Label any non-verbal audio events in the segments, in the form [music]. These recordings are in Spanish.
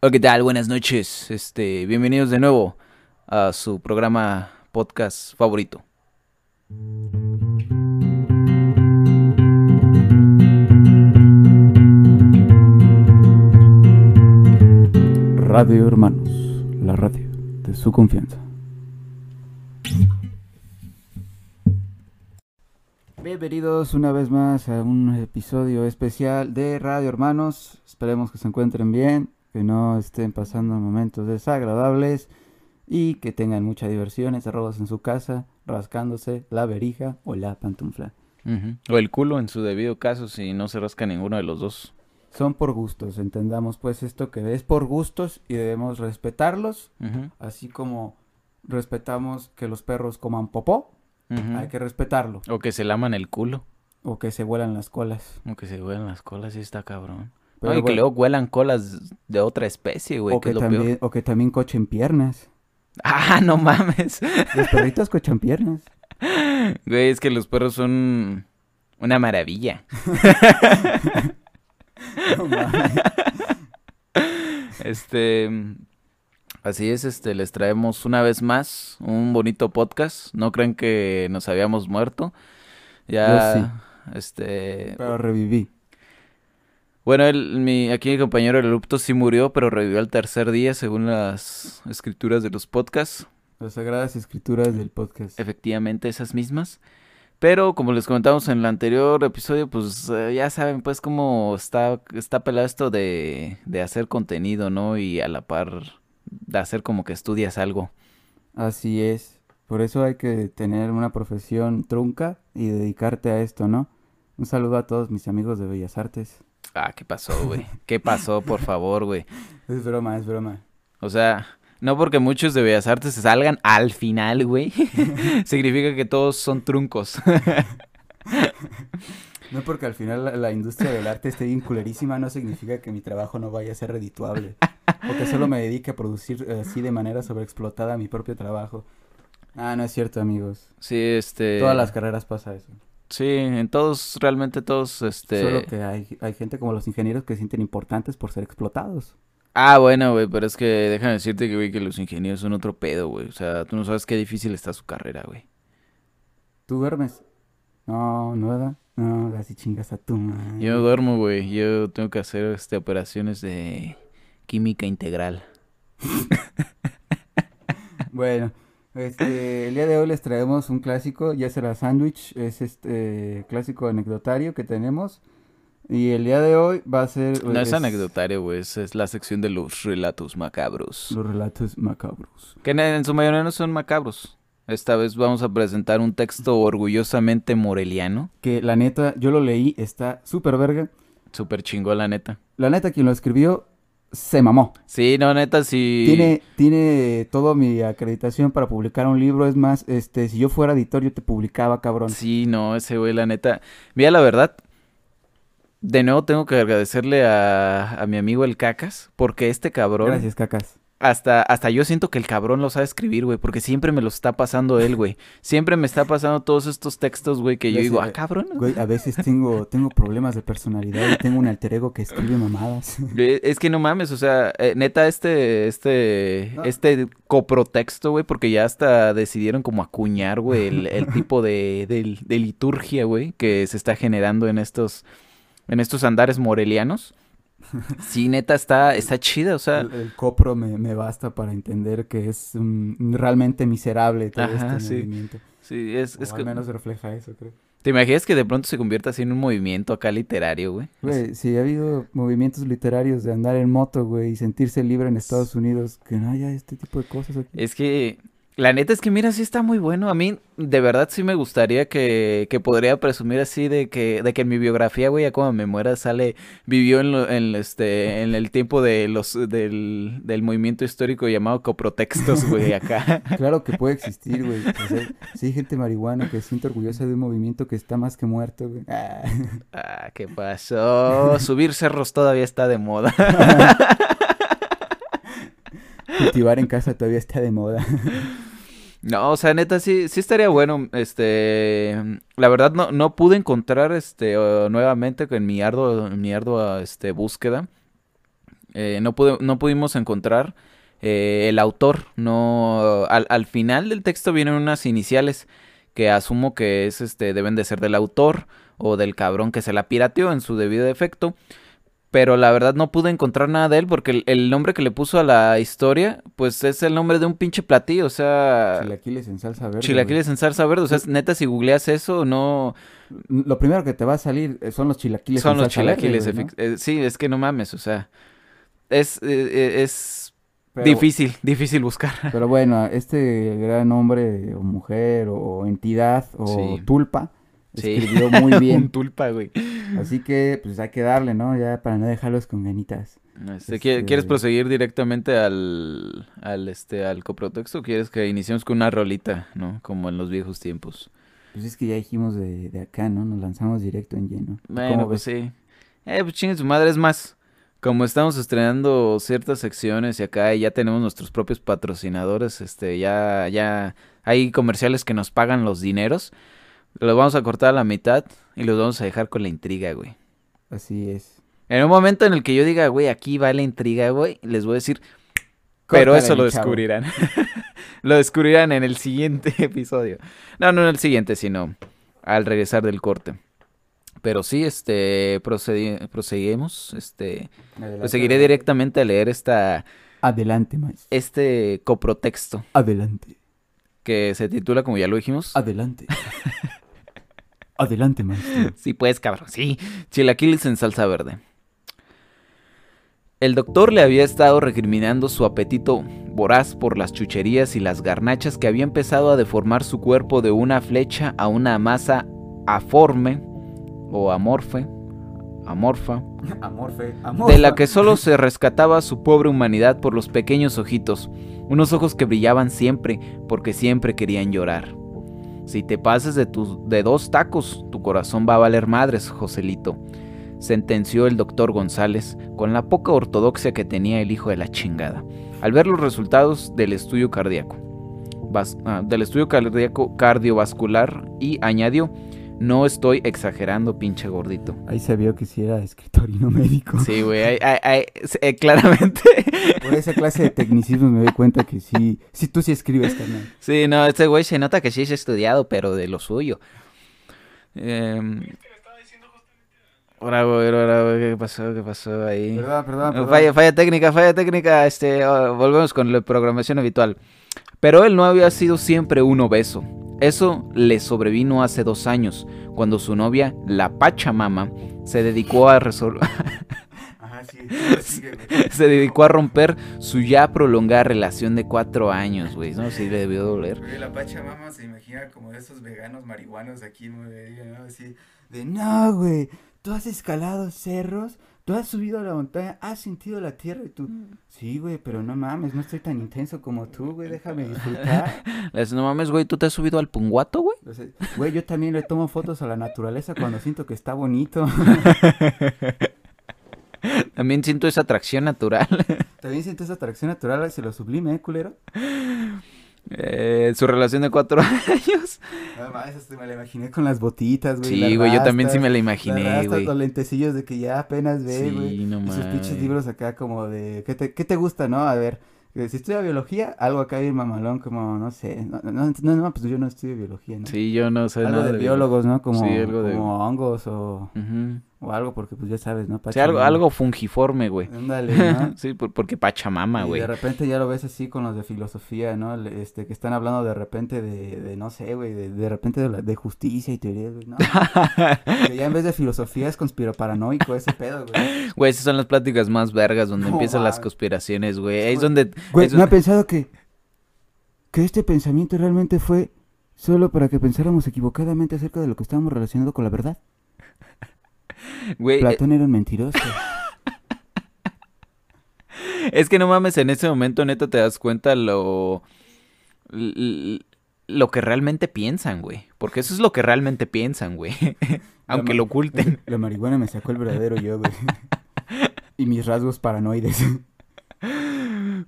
Hola, ¿qué tal? Buenas noches. Este, bienvenidos de nuevo a su programa podcast favorito. Radio Hermanos, la radio de su confianza. Bienvenidos una vez más a un episodio especial de Radio Hermanos. Esperemos que se encuentren bien, que no estén pasando momentos desagradables y que tengan mucha diversión encerrados en su casa, rascándose la verija o la pantufla. O el culo en su debido caso si no se rasca ninguno de los dos. Son por gustos, entendamos pues esto que es por gustos y debemos respetarlos, así como respetamos que los perros coman popó, hay que respetarlo, O que se laman el culo. o que se vuelan las colas. O que se huelan las colas, sí está cabrón. Pero No, y que luego huelan colas de otra especie, güey, o, que que es lo también, peor. o que también cochen piernas. [laughs] Ah, no mames. Los perritos cochan piernas. [laughs] Güey, es que los perros son una maravilla. [laughs] No mames. Este, así es, este, les traemos una vez más un bonito podcast. No creen que nos habíamos muerto. Ya, este, Pero reviví. Bueno, el, mi, aquí mi compañero el erupto sí murió, pero revivió al tercer día según las escrituras de los podcasts. Las sagradas escrituras del podcast. Efectivamente, esas mismas. Pero como les comentamos en el anterior episodio, pues eh, ya saben pues cómo está, está pelado esto de, de hacer contenido, ¿no? Y a la par de hacer como que estudias algo. Así es. Por eso hay que tener una profesión trunca y dedicarte a esto, ¿no? Un saludo a todos mis amigos de Bellas Artes. Ah, ¿qué pasó, güey? [laughs] ¿Qué pasó, por favor, güey? Es broma, es broma. O sea, no porque muchos de Bellas Artes se salgan al final, güey, [laughs] significa que todos son truncos. [laughs] No porque al final la, la industria del arte esté bien culerísima, no significa que mi trabajo no vaya a ser redituable. O que solo me dedique a producir eh, así de manera sobreexplotada mi propio trabajo. Ah, no es cierto, amigos. Sí, este... Todas las carreras pasa eso. Sí, en todos, realmente todos, este... Solo que hay, hay gente como los ingenieros que se sienten importantes por ser explotados. Ah, bueno, güey, pero es que déjame decirte que, güey, que los ingenieros son otro pedo, güey. O sea, tú no sabes qué difícil está su carrera, güey. ¿Tú duermes? No, no, ¿verdad? No, así chingas a tu madre. Yo duermo, güey. Yo tengo que hacer, este, operaciones de química integral. [laughs] Bueno, este, el día de hoy les traemos un clásico, ya será sándwich, es este clásico anecdotario que tenemos. Y el día de hoy va a ser... No es es anecdotario, güey. Es, es la sección de los relatos macabros. Los relatos macabros. Que en, en su mayoría no son macabros. Esta vez vamos a presentar un texto orgullosamente moreliano. Que la neta, yo lo leí, está súper verga. Súper chingón, la neta. La neta, quien lo escribió, se mamó. Sí, no, neta, sí. Tiene, tiene toda mi acreditación para publicar un libro. Es más, este, si yo fuera editor, yo te publicaba, cabrón. Sí, no, ese güey, la neta. Mira, la verdad, de nuevo tengo que agradecerle a, a mi amigo el Cacas, porque este cabrón, Gracias, cacas. Hasta, hasta yo siento que el cabrón lo sabe escribir, güey, porque siempre me lo está pasando él, güey. Siempre me está pasando todos estos textos, güey, que yo digo, ah, cabrón. Güey, a veces tengo, tengo problemas de personalidad y tengo un alter ego que escribe mamadas. [laughs] Es que no mames, o sea, eh, neta, este, este, No. este coprotexto, güey, porque ya hasta decidieron como acuñar, güey, el, el [laughs] tipo de, de, de liturgia, güey, que se está generando en estos, en estos andares morelianos. Sí, neta, está, está chida, o sea, El, el copro me, me basta para entender que es um, realmente miserable todo Ajá, este sí. movimiento. sí, es, O es al que- menos refleja eso, creo. ¿Te imaginas que de pronto se convierta así en un movimiento acá literario, güey? Güey, si ha habido movimientos literarios de andar en moto, güey, y sentirse libre en Estados Unidos, que no haya este tipo de cosas aquí. Es que, la neta es que mira, sí está muy bueno. A mí, de verdad, sí me gustaría que, que podría presumir así de que, de que en mi biografía, güey, ya cuando me muera sale, vivió en, lo- en, este, en el tiempo de los, del, del movimiento histórico llamado coprotextos, güey, [laughs] acá. Claro que puede existir, güey. O sea, sí hay gente marihuana que se siente orgullosa de un movimiento que está más que muerto, güey. Ah. Ah, ¿qué pasó? Subir cerros todavía está de moda. [laughs] [laughs] Cultivar en casa todavía está de moda. No, o sea, neta, sí, sí estaría bueno, este, la verdad no, no pude encontrar, este, uh, nuevamente en mi arduo, en mi ardua, este, búsqueda, eh, no, pude- no pudimos encontrar eh, el autor. No, al, al final del texto vienen unas iniciales que asumo que es, este, deben de ser del autor o del cabrón que se la pirateó en su debido efecto. Pero la verdad no pude encontrar nada de él porque el, el nombre que le puso a la historia, pues es el nombre de un pinche platillo, o sea... Chilaquiles en salsa verde. Chilaquiles en salsa verde, o sea, neta, si googleas eso, no... Lo primero que te va a salir eh, son los chilaquiles Son en los salsa verde, chilaquiles. güey, ¿no? eh, sí, es que no mames, o sea. Es, eh, eh, es Pero- difícil, difícil buscar. Pero bueno, este gran hombre o mujer o entidad o Sí. tulpa Sí. escribió muy Un [laughs] bien. tulpa, güey. Así que pues hay que darle, ¿no? Ya para no dejarlos con ganitas. Este, Este- ¿qui- ¿Quieres proseguir directamente al, al, este, al coprotexto o quieres que iniciemos con una rolita, ¿no? Como en los viejos tiempos. Pues es que ya dijimos de, de acá, ¿no? Nos lanzamos directo en lleno. Bueno, ¿Cómo pues ves? sí. Eh, pues chingue su madre, es más. Como estamos estrenando ciertas secciones y acá ya tenemos nuestros propios patrocinadores, este, ya, ya hay comerciales que nos pagan los dineros. Los vamos a cortar a la mitad y los vamos a dejar con la intriga, güey. Así es. En un momento en el que yo diga, güey, aquí va la intriga, güey, les voy a decir, pero Córtale, eso lo descubrirán. [laughs] lo descubrirán en el siguiente [laughs] episodio. No, no en el siguiente, sino al regresar del corte. Pero sí, este, proseguimos, este, Adelante, seguiré adelante. directamente a leer esta, Adelante, maestro. este coprotexto Adelante. que se titula, como ya lo dijimos, Adelante. [laughs] Adelante, maestro. Sí, pues, cabrón, sí. Chilaquiles en salsa verde. El doctor le había estado recriminando su apetito voraz por las chucherías y las garnachas que había empezado a deformar su cuerpo de una flecha a una masa aforme o amorfe, amorfa, Amorfe. de la que solo se rescataba su pobre humanidad por los pequeños ojitos, unos ojos que brillaban siempre porque siempre querían llorar. Si te pases de, tus de dos tacos, tu corazón va a valer madres, Joselito, sentenció el doctor González con la poca ortodoxia que tenía el hijo de la chingada, al ver los resultados del estudio cardíaco. Ah, del estudio cardíaco cardiovascular y añadió, no estoy exagerando, pinche gordito. Ahí se vio que sí era escritor y no médico. Sí, güey, [laughs] eh, claramente. [laughs] Por esa clase de tecnicismos me doy cuenta que sí, sí tú sí escribes, carnal. Sí, no, este güey se nota que sí es estudiado, pero de lo suyo. Em, Ahora, güey, ahora, güey, ¿qué pasó? ¿Qué pasó ahí? Perdón, perdón, perdón. Falla, falla técnica, falla técnica. Este, ah, volvemos con la programación habitual. Pero él no había sido siempre un obeso. Eso le sobrevino hace dos años, cuando su novia, la Pachamama, se dedicó a resolver. [laughs] Ajá, sí, güey. [laughs] se dedicó a romper su ya prolongada relación de cuatro años, güey. No, sí le debió doler. La Pachamama se imagina como de esos veganos marihuanos aquí. De, ¿no? Así, de no, güey, tú has escalado cerros, tú has subido a la montaña, has sentido la tierra y tú, sí, güey, pero no mames, no estoy tan intenso como tú, güey, [laughs] déjame disfrutar. [laughs] No mames, güey, ¿tú te has subido al punguato, güey? Güey, yo también le tomo fotos a la naturaleza cuando siento que está bonito. [laughs] También siento esa atracción natural. También siento esa atracción natural hacia lo sublime, ¿eh, culero? Eh, su relación de cuatro [laughs] años. No mames, hasta me la imaginé con las botitas, güey. Sí, güey, yo también sí me la imaginé, güey. Los lentecillos de que ya apenas ve, Sí, güey. no y sus pinches libros acá como de... ¿qué te, qué te gusta, no? A ver, eh, si estudia biología, algo acá bien mamalón, como, no sé. No, no, no, no, pues yo no estudio biología, ¿no? Sí, yo no sé algo nada de biólogos, ¿no? Como, Sí, algo de- como hongos o, Ujú. O algo, porque pues ya sabes, ¿no? Sí, algo, Pachamama. algo fungiforme, güey. Ándale, [laughs] ¿no? sí, por- porque Pachamama, Y güey. de repente ya lo ves así con los de filosofía, ¿no? Este, que están hablando de repente de, de no sé, güey, de, de repente de, la- de justicia y teorías, güey, no. [laughs] que ya en vez de filosofía es conspiroparanoico ese pedo, güey. Güey, esas son las pláticas más vergas donde No empiezan las conspiraciones, güey. Ahí es donde... Güey, es ¿no ha pensado que, que este pensamiento realmente fue solo para que pensáramos equivocadamente acerca de lo que estábamos relacionando con la verdad? Güey, eh, Platón era un mentiroso. [laughs] Es que no mames, en ese momento neta te das cuenta lo... Lo que realmente piensan, güey. Porque eso es lo que realmente piensan, güey. Aunque lo oculten. La marihuana me sacó el verdadero yo, güey. [laughs] y mis rasgos paranoides.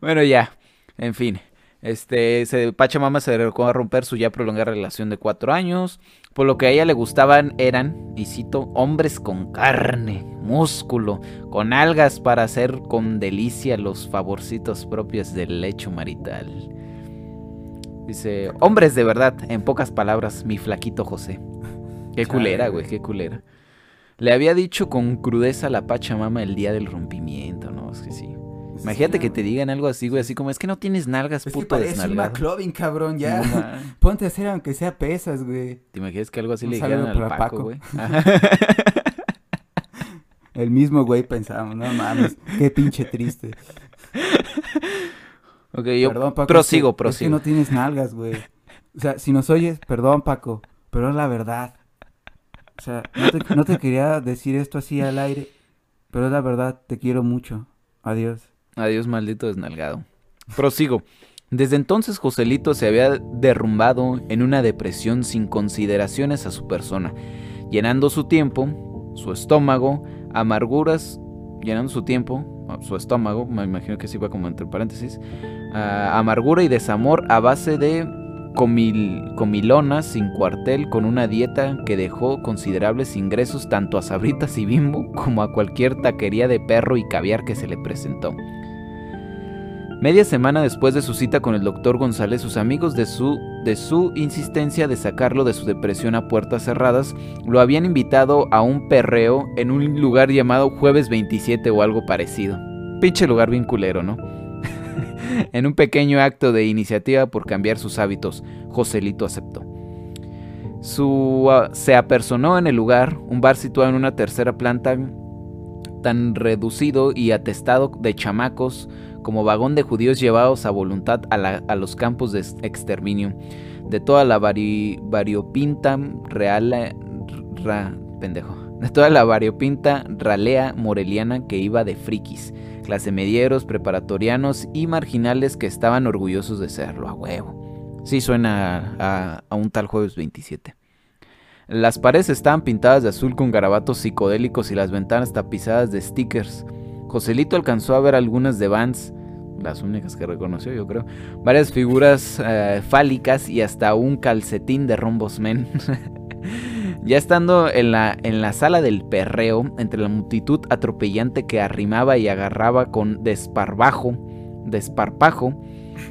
Bueno, ya. En fin. Este, se, Pachamama se dedicó a romper su ya prolongada relación de cuatro años. Por lo que a ella le gustaban eran, y cito, hombres con carne, músculo, con algas para hacer con delicia los favorcitos propios del lecho marital. Dice, hombres de verdad, en pocas palabras, mi flaquito José. Qué culera, güey, qué culera. Le había dicho con crudeza a la Pachamama el día del rompimiento, ¿no? Es que sí. Imagínate que te digan algo así, güey, así como es que no tienes nalgas, Es que puto parece un. McLovin, cabrón, ya. No. [laughs] Ponte a hacer aunque sea pesas, güey. ¿Te imaginas que algo así Un le saludo dijeran al para Paco, Paco. güey? [laughs] Ajá. El mismo güey pensamos, no mames, qué pinche triste. [laughs] ok, yo Perdón, Paco, prosigo, es que, es que prosigo. no tienes nalgas, güey. O sea, si nos oyes, perdón, Paco, pero es la verdad. O sea, no te, no te quería decir esto así al aire, pero es la verdad, te quiero mucho. Adiós. Adiós, maldito desnalgado. Prosigo. Desde entonces Joselito se había derrumbado en una depresión sin consideraciones a su persona, llenando su tiempo, su estómago, amarguras, llenando su tiempo, su estómago, me imagino que va como entre paréntesis, ah, amargura y desamor a base de comil- comilonas sin cuartel con una dieta que dejó considerables ingresos tanto a Sabritas y Bimbo como a cualquier taquería de perro y caviar que se le presentó. Media semana después de su cita con el doctor González, sus amigos de su, de su insistencia de sacarlo de su depresión a puertas cerradas, lo habían invitado a un perreo en un lugar llamado Jueves 27 o algo parecido. Pinche lugar bien culero, ¿no? En un pequeño acto de iniciativa por cambiar sus hábitos, Joselito aceptó. Su, ah, se apersonó en el lugar, un bar situado en una tercera planta tan reducido y atestado de chamacos como vagón de judíos llevados a voluntad a, los campos de exterminio de toda la vari- variopinta real ra- pendejo de toda la variopinta ralea moreliana que iba de frikis clase medieros preparatorianos y marginales que estaban orgullosos de serlo a huevo sí suena a, a un tal jueves 27 las paredes estaban pintadas de azul con garabatos psicodélicos y las ventanas tapizadas de stickers. Joselito alcanzó a ver algunas de Vans, las únicas que reconoció yo creo, varias figuras eh, fálicas y hasta un calcetín de rombos men. [laughs] ya estando en la, en la sala del perreo, entre la multitud atropellante que arrimaba y agarraba con desparbajo, desparpajo,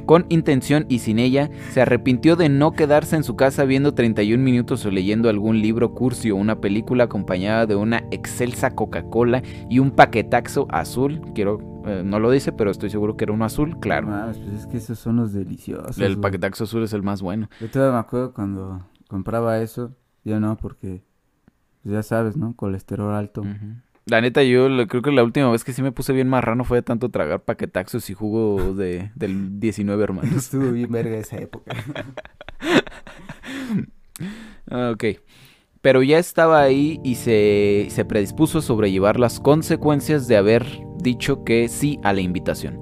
con intención y sin ella, se arrepintió de no quedarse en su casa viendo 31 minutos o leyendo algún libro cursi o una película acompañada de una excelsa Coca-Cola y un paquetaxo azul. Quiero, eh, no lo dice, pero estoy seguro que era uno azul, claro. pues es que esos son los deliciosos. El paquetaxo azul es el más bueno. Yo todavía me acuerdo cuando compraba eso, yo no, porque pues ya sabes, ¿no? Colesterol alto. La neta, yo lo- creo que la última vez que sí me puse bien marrano fue de tanto tragar paquetaxos y jugo de, del 19 hermanos. [laughs] Estuvo bien verga esa época. [laughs] Ah, Ok. Pero ya estaba ahí y se, se predispuso a sobrellevar las consecuencias de haber dicho que sí a la invitación.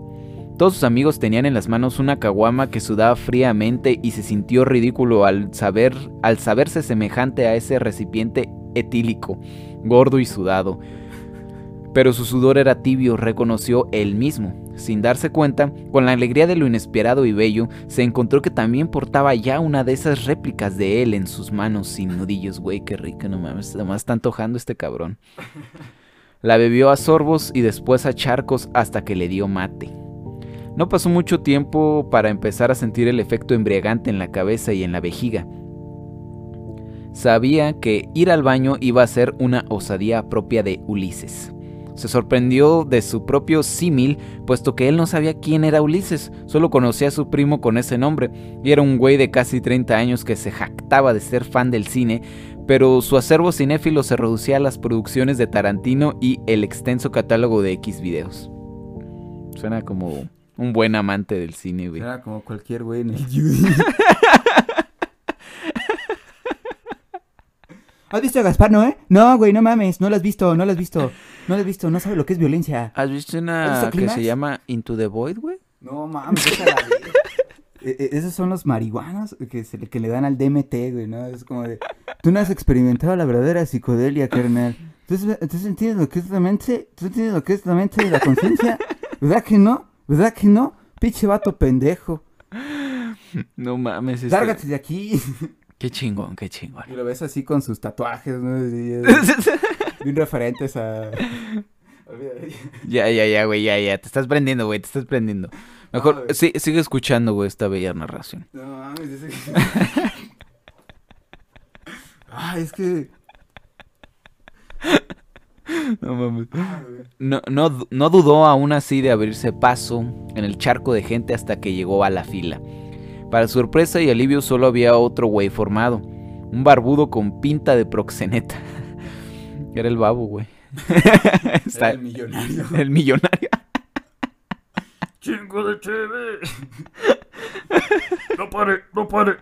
Todos sus amigos tenían en las manos una caguama que sudaba fríamente y se sintió ridículo al saber al saberse semejante a ese recipiente etílico, gordo y sudado. Pero su sudor era tibio, reconoció él mismo. Sin darse cuenta, con la alegría de lo inesperado y bello, se encontró que también portaba ya una de esas réplicas de él en sus manos sin nudillos. Güey, qué rico, no mames, además está antojando este cabrón. La bebió a sorbos y después a charcos hasta que le dio mate. No pasó mucho tiempo para empezar a sentir el efecto embriagante en la cabeza y en la vejiga. Sabía que ir al baño iba a ser una osadía propia de Ulises. Se sorprendió de su propio símil, puesto que él no sabía quién era Ulises, solo conocía a su primo con ese nombre, y era un güey de casi 30 años que se jactaba de ser fan del cine, pero su acervo cinéfilo se reducía a las producciones de Tarantino y el extenso catálogo de X videos. Suena como un buen amante del cine, güey. Era como cualquier güey en el [laughs] Judy. ¿Has visto a Gaspar, no, eh? No, güey, no mames, no lo has visto, no lo has visto. No lo has visto, no sabes lo que es violencia. ¿Has visto ¿Has una visto que se llama Into the Void, güey? No mames, déjala ver. [laughs] E- e- Esos son los marihuanos que, se le, que le dan al DMT, güey, ¿no? Es como de... Tú no has experimentado la verdadera psicodelia, carnal. Entonces, entonces entiendes lo que es la mente, tú entiendes lo que es la mente de la conciencia. ¿Verdad que no? ¿Verdad que no? Pinche vato pendejo. No mames. este- Lárgate de aquí. Qué chingón, qué chingón. Y lo ves así con sus tatuajes, ¿no? [laughs] Bien referentes a... Ya, ya, ya, güey, ya, ya. Te estás prendiendo, güey, te estás prendiendo. Mejor, No, sí, sigue escuchando, güey, esta bella narración. No mames, [laughs] Ay, es que... [laughs] No mames. No, no, du- no dudó aún así de abrirse paso en el charco de gente hasta que llegó a la fila. Para sorpresa y alivio solo había otro güey formado. Un barbudo con pinta de proxeneta. [laughs] Era el babo, güey. [laughs] Está Era el millonario. el millonario. Chingo de cheve. No pare, no pare.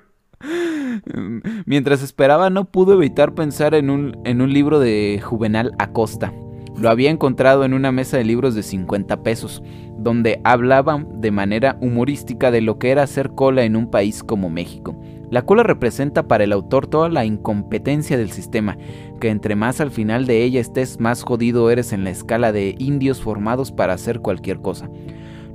[laughs] Mientras esperaba no pudo evitar pensar en un, en un libro de Juvenal Acosta. Lo había encontrado en una mesa de libros de 50 pesos, donde hablaban de manera humorística de lo que era hacer cola en un país como México. La cola representa para el autor toda la incompetencia del sistema, que entre más al final de ella estés, más jodido eres en la escala de indios formados para hacer cualquier cosa.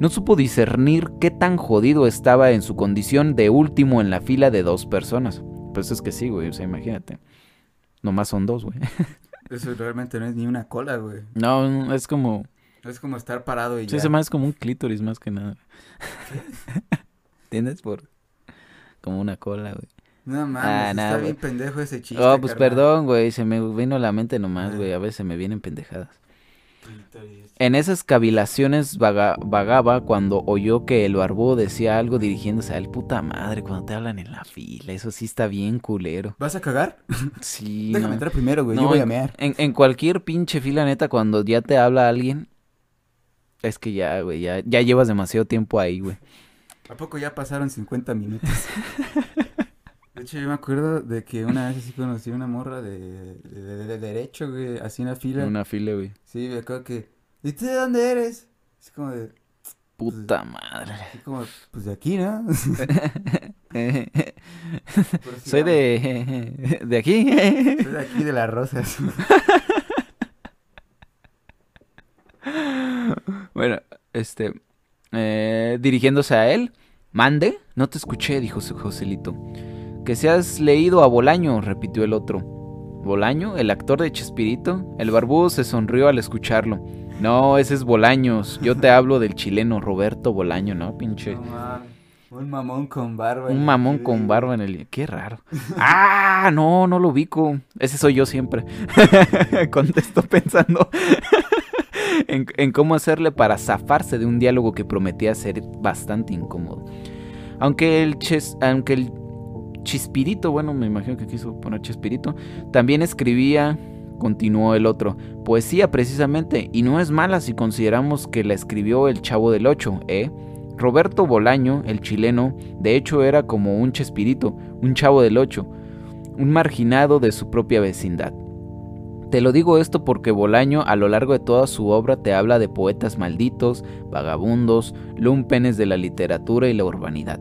No supo discernir qué tan jodido estaba en su condición de último en la fila de dos personas. Pues es que sí, güey, o sea, imagínate. Nomás son dos, güey. [laughs] Eso realmente no es ni una cola, güey. No, es como... Es como estar parado y Sí, ya. se más como un clítoris más que nada. [laughs] ¿Entiendes? Por... Como una cola, güey. No mames, Ah, está nada, bien pendejo ese chiste. Oh, pues carnal. perdón, güey, se me vino a la mente nomás, Ah. güey. A veces me vienen pendejadas. En esas cavilaciones vaga- vagaba cuando oyó que el barbudo decía algo dirigiéndose al puta madre cuando te hablan en la fila. Eso sí está bien culero. ¿Vas a cagar? Sí, [laughs] Déjame no. entrar primero, güey. No, Yo voy a mear. En, en cualquier pinche fila, neta, cuando ya te habla alguien, es que ya, güey, ya, ya llevas demasiado tiempo ahí, güey. ¿A poco ya pasaron 50 minutos? [laughs] De hecho, yo me acuerdo de que una vez así conocí una morra de, de, de- de derecho, güey, así en la fila. En una fila, güey. Sí, me acuerdo que... ¿Y tú de dónde eres? Así como de... Puta madre. Así como, pues de aquí, ¿no? [laughs] Soy de... [laughs] de aquí. Soy de aquí, de las rosas. [laughs] Bueno, este... eh, dirigiéndose a él. Mande, no te escuché, dijo su Joselito. Que se has leído a Bolaño, repitió el otro. ¿Bolaño? ¿El actor de Chespirito? El barbudo se sonrió al escucharlo. No, ese es Bolaños. Yo te hablo del chileno Roberto Bolaño, ¿no, pinche? No Un mamón con barba. Un mamón con barba en el... Qué raro. Ah, no, no lo ubico. Ese soy yo siempre. [laughs] Contesto pensando [laughs] en, en cómo hacerle para zafarse de un diálogo que prometía ser bastante incómodo. Aunque el, ches- aunque el Chispirito, bueno, me imagino que quiso poner Chispirito, también escribía, continuó el otro, poesía precisamente, y no es mala si consideramos que la escribió el Chavo del Ocho, ¿eh? Roberto Bolaño, el chileno, de hecho era como un Chespirito, un Chavo del Ocho, un marginado de su propia vecindad. Te lo digo esto porque Bolaño a lo largo de toda su obra te habla de poetas malditos, vagabundos, lumpenes de la literatura y la urbanidad.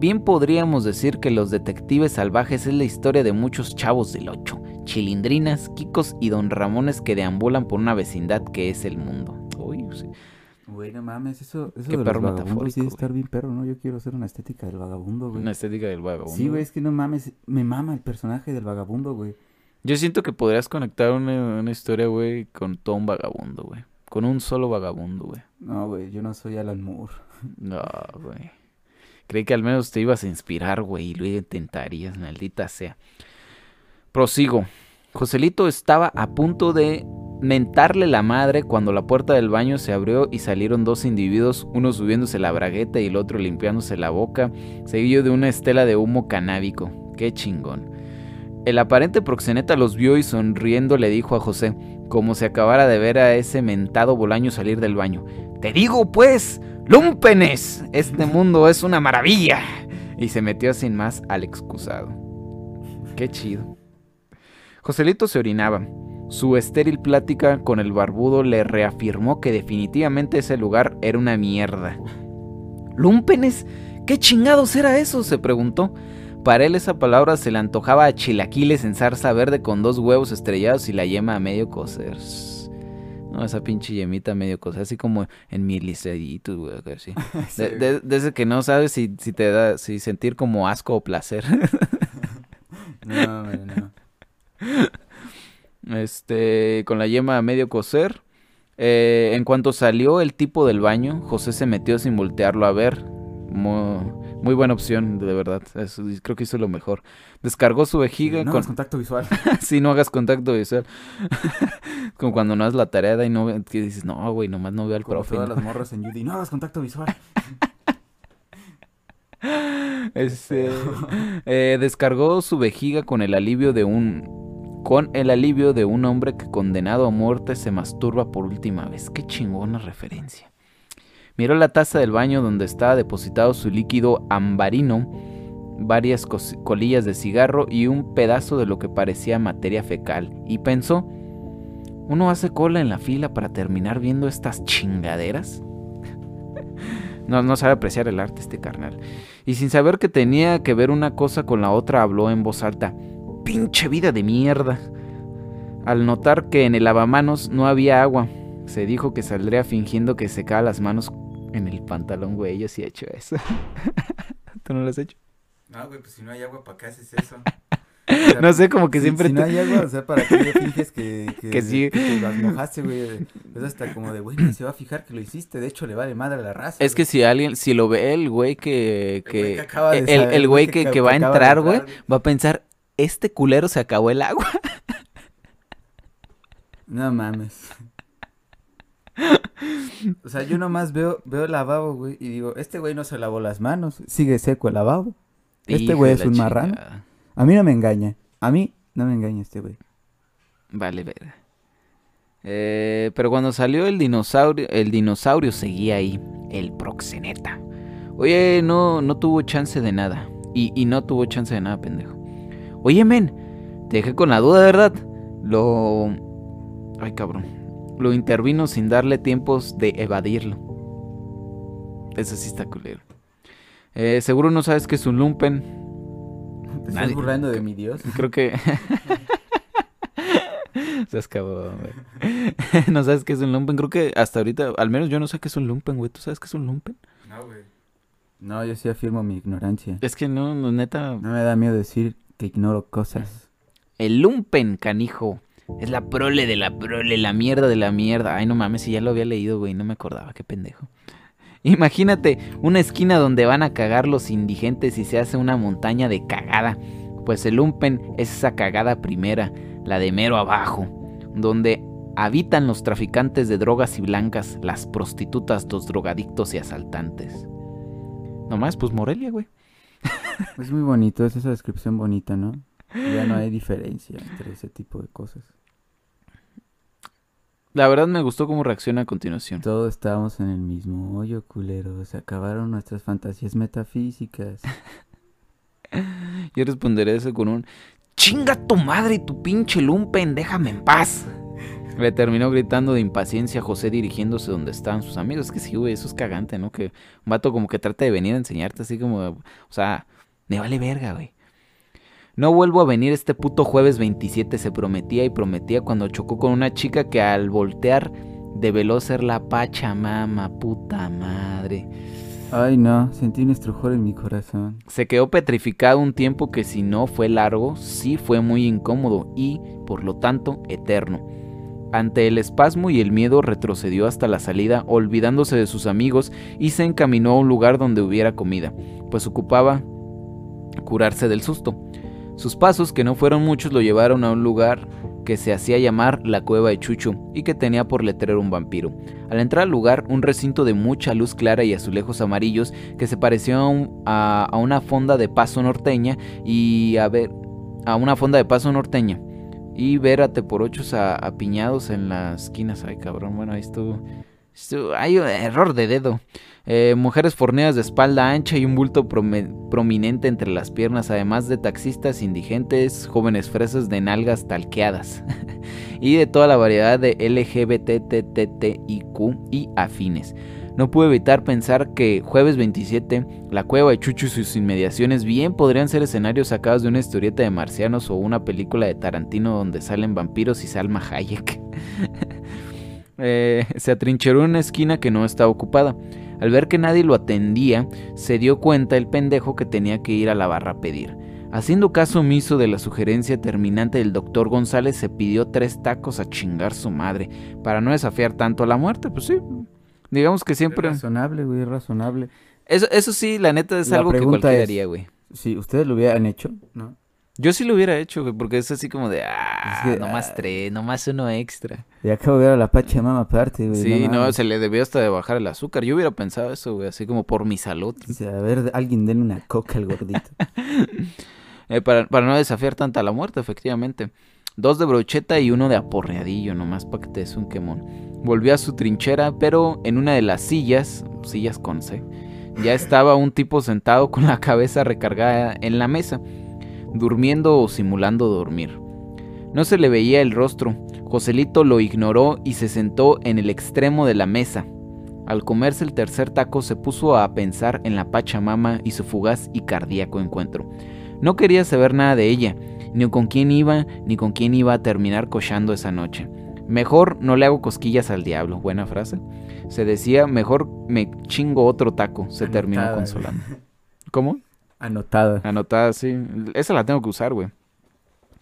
Bien podríamos decir que Los Detectives Salvajes es la historia de muchos chavos del ocho, chilindrinas, kikos y don Ramones que deambulan por una vecindad que es el mundo. Uy, sí. Güey, no mames, eso, eso Qué de perro los vagabundos sí estar bien perro, ¿no? Yo quiero hacer una estética del vagabundo, güey. Una estética del vagabundo. Sí, güey, es que no mames, me mama el personaje del vagabundo, güey. Yo siento que podrías conectar una, una historia, güey, con todo un vagabundo, güey. Con un solo vagabundo, güey. No, güey, yo no soy Alan Moore. No, güey. Creí que al menos te ibas a inspirar, güey, y lo intentarías, maldita sea. Prosigo. Joselito estaba a punto de mentarle la madre cuando la puerta del baño se abrió y salieron dos individuos, uno subiéndose la bragueta y el otro limpiándose la boca, seguido de una estela de humo canábico. Qué chingón. El aparente proxeneta los vio y sonriendo le dijo a José, como si acabara de ver a ese mentado Bolaño salir del baño. Te digo, pues, lumpenes, este mundo es una maravilla. Y se metió sin más al excusado. Qué chido. Joselito se orinaba. Su estéril plática con el barbudo le reafirmó que definitivamente ese lugar era una mierda. ¿Lumpenes? ¿Qué chingados era eso? se preguntó. Para él esa palabra se le antojaba a chilaquiles en zarza verde con dos huevos estrellados y la yema a medio cocer. No, esa pinche yemita medio cosa, así como en mi liceíto, güey, así. [laughs] Sí, De- de- desde que no sabes si, si te da, si sentir como asco o placer. [laughs] No, no. [laughs] Este, con la yema a medio coser. Eh, en cuanto salió el tipo del baño, José se metió sin voltearlo a ver. Muy, muy buena opción, de verdad. Eso, creo que hizo lo mejor. Descargó su vejiga No con... hagas contacto visual. [laughs] si no hagas contacto visual. [laughs] Como cuando no haces la tarea y no que dices, no, güey, nomás no veo al Como profe. todas ¿no?". las morras en Judy. No hagas contacto visual. [laughs] Este, eh, descargó su vejiga con el alivio de un con el alivio de un hombre que condenado a muerte se masturba por última vez. Qué chingona referencia. Miró la taza del baño donde estaba depositado su líquido ambarino, varias colillas de cigarro y un pedazo de lo que parecía materia fecal y pensó, ¿uno hace cola en la fila para terminar viendo estas chingaderas? [laughs] No, no sabe apreciar el arte este carnal. Y sin saber que tenía que ver una cosa con la otra, habló en voz alta. ¡Pinche vida de mierda! Al notar que en el lavamanos no había agua, se dijo que saldría fingiendo que secaba las manos en el pantalón, güey. Yo sí he hecho eso. [laughs] ¿Tú no lo has hecho? No, güey, pues si no hay agua, ¿para qué haces eso? [laughs] No sé, como que si, siempre si te- no hay agua, o sea, ¿para qué le finges que, [laughs] que, Que sí. que te las mojaste, güey? Es hasta como de, güey, ni se va a fijar que lo hiciste. De hecho, le vale madre a la raza. Es que si alguien, si lo ve el güey que, El güey que, que acaba de el, saber, el güey que- que, que que va a entrar, güey. va a pensar, este culero se acabó el agua. No mames. O sea, yo nomás veo, veo el lavabo, güey, y digo, este güey no se lavó las manos, sigue seco el lavabo. Este Hijo güey es un marrano. chingada. A mí no me engaña, a mí no me engaña este güey. Vale, ver. Eh, pero cuando salió el dinosaurio, el dinosaurio seguía ahí, el proxeneta. Oye, no, no tuvo chance de nada. Y, y no tuvo chance de nada, pendejo. Oye, men, te dejé con la duda, ¿verdad? Lo... Ay, cabrón. Lo intervino sin darle tiempos de evadirlo. Eso sí está culero. Eh, seguro no sabes que es un lumpen. ¿Te Nadie- estás burlando de mi Dios? Creo que. [laughs] Se acabó, güey. [laughs] no sabes qué es un lumpen. Creo que hasta ahorita, al menos yo no sé qué es un lumpen, güey. ¿Tú sabes qué es un lumpen? No, güey. No, yo sí afirmo mi ignorancia. Es que no, no, neta. No me da miedo decir que ignoro cosas. El lumpen, canijo. Es la prole de la prole, la mierda de la mierda. Ay, no mames, si ya lo había leído, güey. No me acordaba, qué pendejo. [laughs] Imagínate una esquina donde van a cagar los indigentes y se hace una montaña de cagada. Pues el lumpen es esa cagada primera, la de mero abajo, donde habitan los traficantes de drogas y blancas, las prostitutas, los drogadictos y asaltantes. Nomás, pues Morelia, güey. Es muy bonito, es esa descripción bonita, ¿no? Ya no hay [laughs] diferencia entre ese tipo de cosas. La verdad me gustó cómo reacciona a continuación. Todos estábamos en el mismo hoyo, culero. Se acabaron nuestras fantasías metafísicas. [laughs] Yo responderé eso con un ¡Chinga tu madre y tu pinche lumpen! ¡Déjame en paz! Le terminó gritando de impaciencia a José dirigiéndose donde estaban sus amigos. Es que sí, güey, eso es cagante, ¿no? Que un vato como que trata de venir a enseñarte así como... O sea, me vale verga, güey. No vuelvo a venir este puto jueves 27, se prometía y prometía cuando chocó con una chica que al voltear develó ser la Pachamama, puta madre. Ay, no, sentí un estrujor en mi corazón. Se quedó petrificado un tiempo que si no fue largo, sí fue muy incómodo y, por lo tanto, eterno. Ante el espasmo y el miedo retrocedió hasta la salida, olvidándose de sus amigos, y se encaminó a un lugar donde hubiera comida, pues ocupaba curarse del susto. Sus pasos, que no fueron muchos, lo llevaron a un lugar que se hacía llamar la cueva de Chucho y que tenía por letrero un vampiro. Al entrar al lugar, un recinto de mucha luz clara y azulejos amarillos que se pareció a, un- a- a una fonda de paso norteña y a ver a una fonda de paso norteña y ver a teporochos apiñados en las esquinas. Ay, cabrón, bueno, ahí estuvo. Hay un error de dedo. Eh, mujeres fornidas de espalda ancha y un bulto prominente entre las piernas, además de taxistas indigentes, jóvenes fresas de nalgas talqueadas [laughs] y de toda la variedad de LGBTTTIQ y afines. No pude evitar pensar que jueves 27, la cueva de Chucho y sus inmediaciones bien podrían ser escenarios sacados de una historieta de marcianos o una película de Tarantino donde salen vampiros y Salma Hayek. [laughs] eh, [laughs] se atrincheró en una esquina que no estaba ocupada. Al ver que nadie lo atendía, se dio cuenta el pendejo que tenía que ir a la barra a pedir. Haciendo caso omiso de la sugerencia terminante del doctor González, se pidió tres tacos a chingar su madre, para no desafiar tanto a la muerte, pues sí. Digamos que siempre... Es razonable, güey, es razonable. Eso, eso sí, la neta es La algo que cualquiera haría, güey. Si ustedes lo hubieran hecho, ¿no? Yo sí lo hubiera hecho, güey, porque es así como de, ah, Es que, nomás ah. tres, nomás uno extra. Y acabo de ver a la Pachamama aparte, güey. Sí, no, se le debió hasta de bajar el azúcar. Yo hubiera pensado eso, güey, así como por mi salud. O sea, a ver, alguien denle una coca al gordito. [laughs] Eh, para, para no desafiar tanta la muerte, efectivamente. Dos de brocheta y uno de aporreadillo, nomás para que te des un quemón. Volvió a su trinchera, pero en una de las sillas, sillas con C, ya estaba un tipo sentado con la cabeza recargada en la mesa, durmiendo o simulando dormir. No se le veía el rostro. Joselito lo ignoró y se sentó en el extremo de la mesa. Al comerse el tercer taco se puso a pensar en la Pachamama y su fugaz y cardíaco encuentro. No quería saber nada de ella, ni con quién iba, ni con quién iba a terminar cochando esa noche. Mejor no le hago cosquillas al diablo, buena frase. Se decía, mejor me chingo otro taco, se terminó Anotada, consolando. ¿Cómo? Anotada. Anotada, sí. Esa la tengo que usar, güey.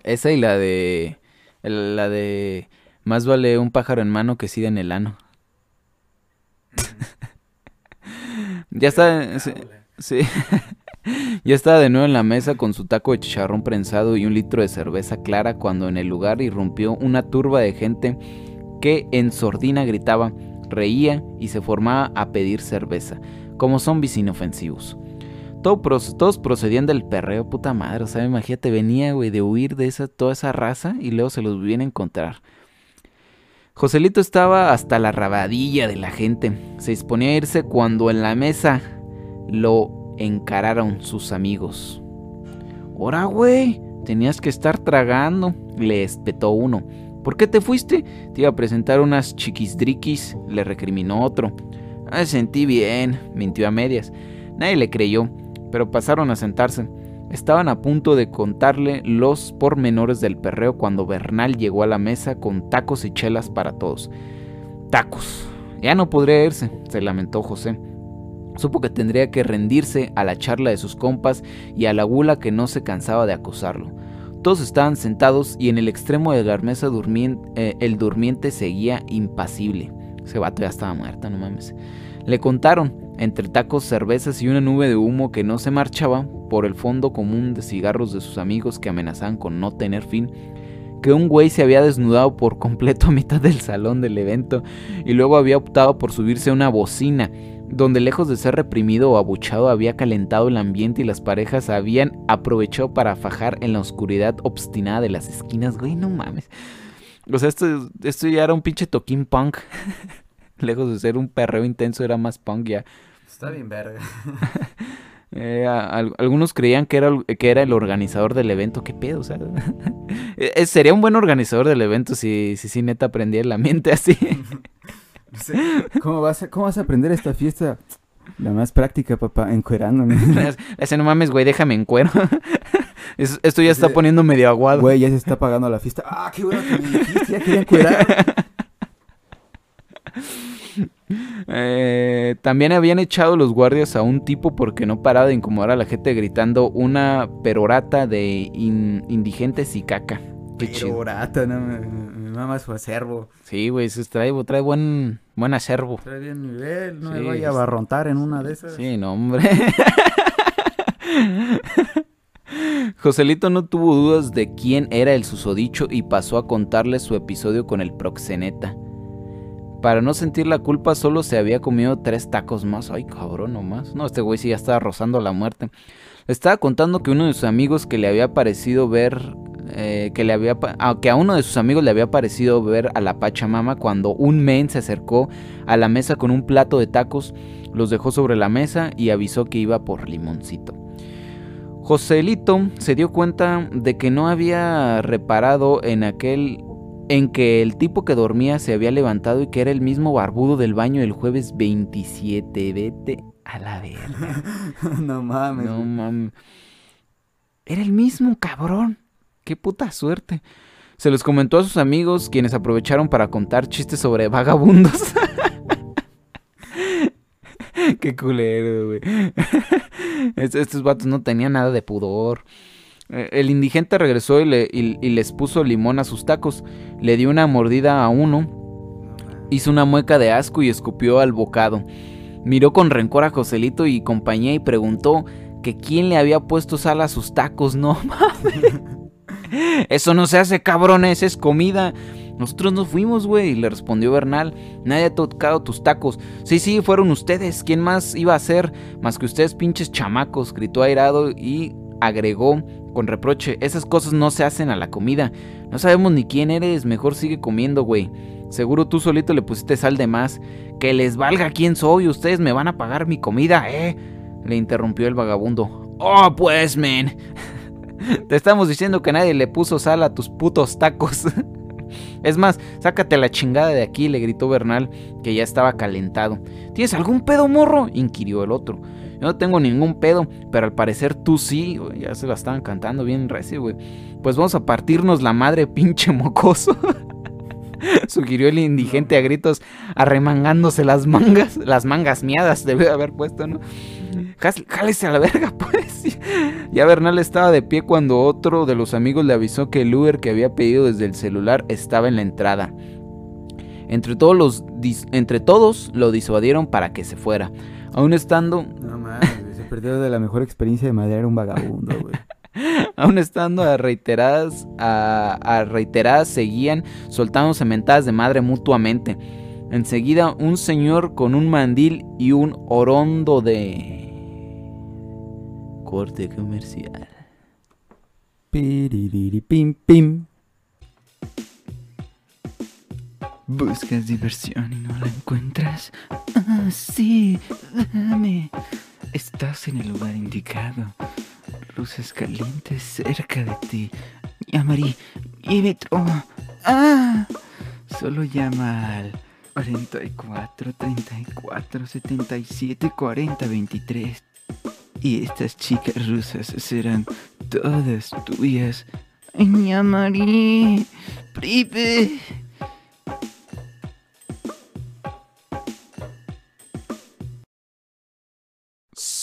Esa y la de... La de... Más vale un pájaro en mano que sida en el ano. [laughs] ya está... Sí. sí. [laughs] ya estaba de nuevo en la mesa con su taco de chicharrón prensado y un litro de cerveza clara cuando en el lugar irrumpió una turba de gente que en sordina gritaba, reía y se formaba a pedir cerveza, como zombies inofensivos. Todos procedían del perreo, puta madre. O sea, imagínate, venía, güey, de huir de esa, toda esa raza y luego se los viene a encontrar. Joselito estaba hasta la rabadilla de la gente. Se disponía a irse cuando en la mesa lo encararon sus amigos. Ora, güey, tenías que estar tragando, le espetó uno. ¿Por qué te fuiste? Te iba a presentar unas chiquisdriquis, le recriminó otro. "Ah, sentí bien, mintió a medias. Nadie le creyó, pero pasaron a sentarse. Estaban a punto de contarle los pormenores del perreo cuando Bernal llegó a la mesa con tacos y chelas para todos. Tacos. Ya no podría irse, se lamentó José. Supo que tendría que rendirse a la charla de sus compas y a la gula que no se cansaba de acosarlo. Todos estaban sentados y en el extremo de la mesa durmien- eh, el durmiente seguía impasible. Ese vato ya estaba muerto, no mames. Le contaron, entre tacos, cervezas y una nube de humo que no se marchaba por el fondo común de cigarros de sus amigos que amenazaban con no tener fin, que un güey se había desnudado por completo a mitad del salón del evento y luego había optado por subirse a una bocina, donde lejos de ser reprimido o abuchado había calentado el ambiente y las parejas habían aprovechado para fajar en la oscuridad obstinada de las esquinas, güey, no mames. O sea, esto, esto ya era un pinche toquín punk. [laughs] lejos de ser un perreo intenso, era más punk ya. Está bien verga. [laughs] Eh, a- algunos creían que era, el- que era el organizador del evento. ¿Qué pedo? O sea, [laughs] eh, sería un buen organizador del evento si, si, si neta aprendiera el ambiente así. [laughs] ¿Cómo vas, a, ¿Cómo vas a aprender esta fiesta? La más práctica, papá, encuerándome. Ese no mames, güey, déjame en cuero. Es- Esto ya está poniendo medio aguado. Güey, ya se está pagando la fiesta. Ah, qué bueno que me dijiste, ya quería encuerar. Eh, también habían echado los guardias a un tipo porque no paraba de incomodar a la gente gritando una perorata de in- indigentes y caca. Qué chido. Perorata, no, me, me mama su acervo. Sí, güey, trae, trae buen, buen acervo. Trae bien nivel, no Sí, me vaya a barrontar en una de esas. Sí, no, hombre. [laughs] Joselito no tuvo dudas de quién era el susodicho y pasó a contarle su episodio con el proxeneta. Para no sentir la culpa, solo se había comido tres tacos más. Ay, cabrón, nomás. No, este güey sí ya estaba rozando la muerte. Le estaba contando que uno de sus amigos que le había parecido ver. eh, que le había ah, que a uno de sus amigos le había parecido ver a la Pachamama cuando un men se acercó a la mesa con un plato de tacos, los dejó sobre la mesa y avisó que iba por limoncito. Joselito se dio cuenta de que no había reparado en aquel en que el tipo que dormía se había levantado y que era el mismo barbudo del baño del jueves 27. Vete a la verga. [laughs] no mames. No mames. Era el mismo cabrón. Qué puta suerte. Se los comentó a sus amigos, quienes aprovecharon para contar chistes sobre vagabundos. [laughs] Qué culero, güey. [laughs] Estos vatos no tenían nada de pudor. Eh, el indigente regresó y, le, y, les puso limón a sus tacos. Le dio una mordida a uno, hizo una mueca de asco y escupió al bocado. Miró con rencor a Joselito y compañía y preguntó que quién le había puesto sal a sus tacos. No mames. [laughs] Eso no se hace, cabrones, es comida. Nosotros nos fuimos, güey, le respondió Bernal. Nadie ha tocado tus tacos. Sí, sí, fueron ustedes. ¿Quién más iba a ser? Más que ustedes, pinches chamacos, gritó airado y agregó con reproche. Esas cosas no se hacen a la comida. No sabemos ni quién eres, mejor sigue comiendo, güey. Seguro tú solito le pusiste sal de más. Que les valga quién soy, ustedes me van a pagar mi comida, ¿eh? Le interrumpió el vagabundo. Oh, pues, men. [laughs] Te estamos diciendo que nadie le puso sal a tus putos tacos. [laughs] Es más, sácate la chingada de aquí, le gritó Bernal, que ya estaba calentado. ¿Tienes algún pedo, morro? inquirió el otro. Yo no tengo ningún pedo, pero al parecer tú sí, Ya se la estaban cantando bien recio, güey. Pues vamos a partirnos la madre, [laughs] pinche mocoso. [laughs] Sugirió el indigente a gritos, arremangándose las mangas, las mangas miadas, debe haber puesto, ¿no? Jálese a la verga, [laughs] pues. Ya Bernal estaba de pie cuando otro de los amigos le avisó que el Uber que había pedido desde el celular estaba en la entrada. Entre todos, los, entre todos lo disuadieron para que se fuera. Aún estando... No mames, se perdió de la mejor experiencia de madera un vagabundo, güey. [laughs] Aún estando a reiteradas, a, reiteradas seguían soltando mentadas de madre mutuamente. Enseguida un señor con un mandil y un orondo de corte comercial. pim pim. Buscas diversión y no la encuentras. Ah, sí, dame. Estás en el lugar indicado luces calientes cerca de ti. Llamaré Ibitro. ¡Ah! Solo llama al 44 34 77 40 23. Y estas chicas rusas serán todas tuyas. Llamaré. Pripe.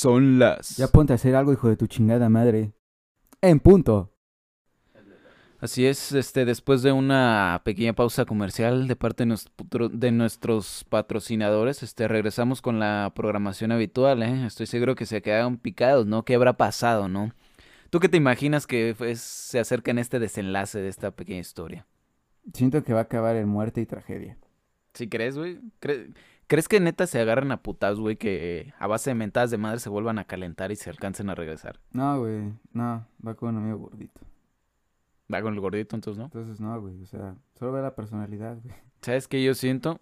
son las... Ya ponte a hacer algo, hijo de tu chingada madre. En punto. Así es, este, después de una pequeña pausa comercial de parte de, nuestros patrocinadores, este, regresamos con la programación habitual, ¿eh? Estoy seguro que se quedaron picados, ¿no? ¿Qué habrá pasado, no? ¿Tú qué te imaginas que se acerca en este desenlace de esta pequeña historia? Siento que va a acabar en muerte y tragedia. ¿Sí crees, güey? ¿Crees que neta se agarran a putas, güey, que a base de mentadas de madre se vuelvan a calentar y se alcancen a regresar? No, güey, no, va con un amigo gordito. Va con el gordito, entonces, ¿no? Entonces, no, güey, o sea, solo ve la personalidad, güey. ¿Sabes qué yo siento?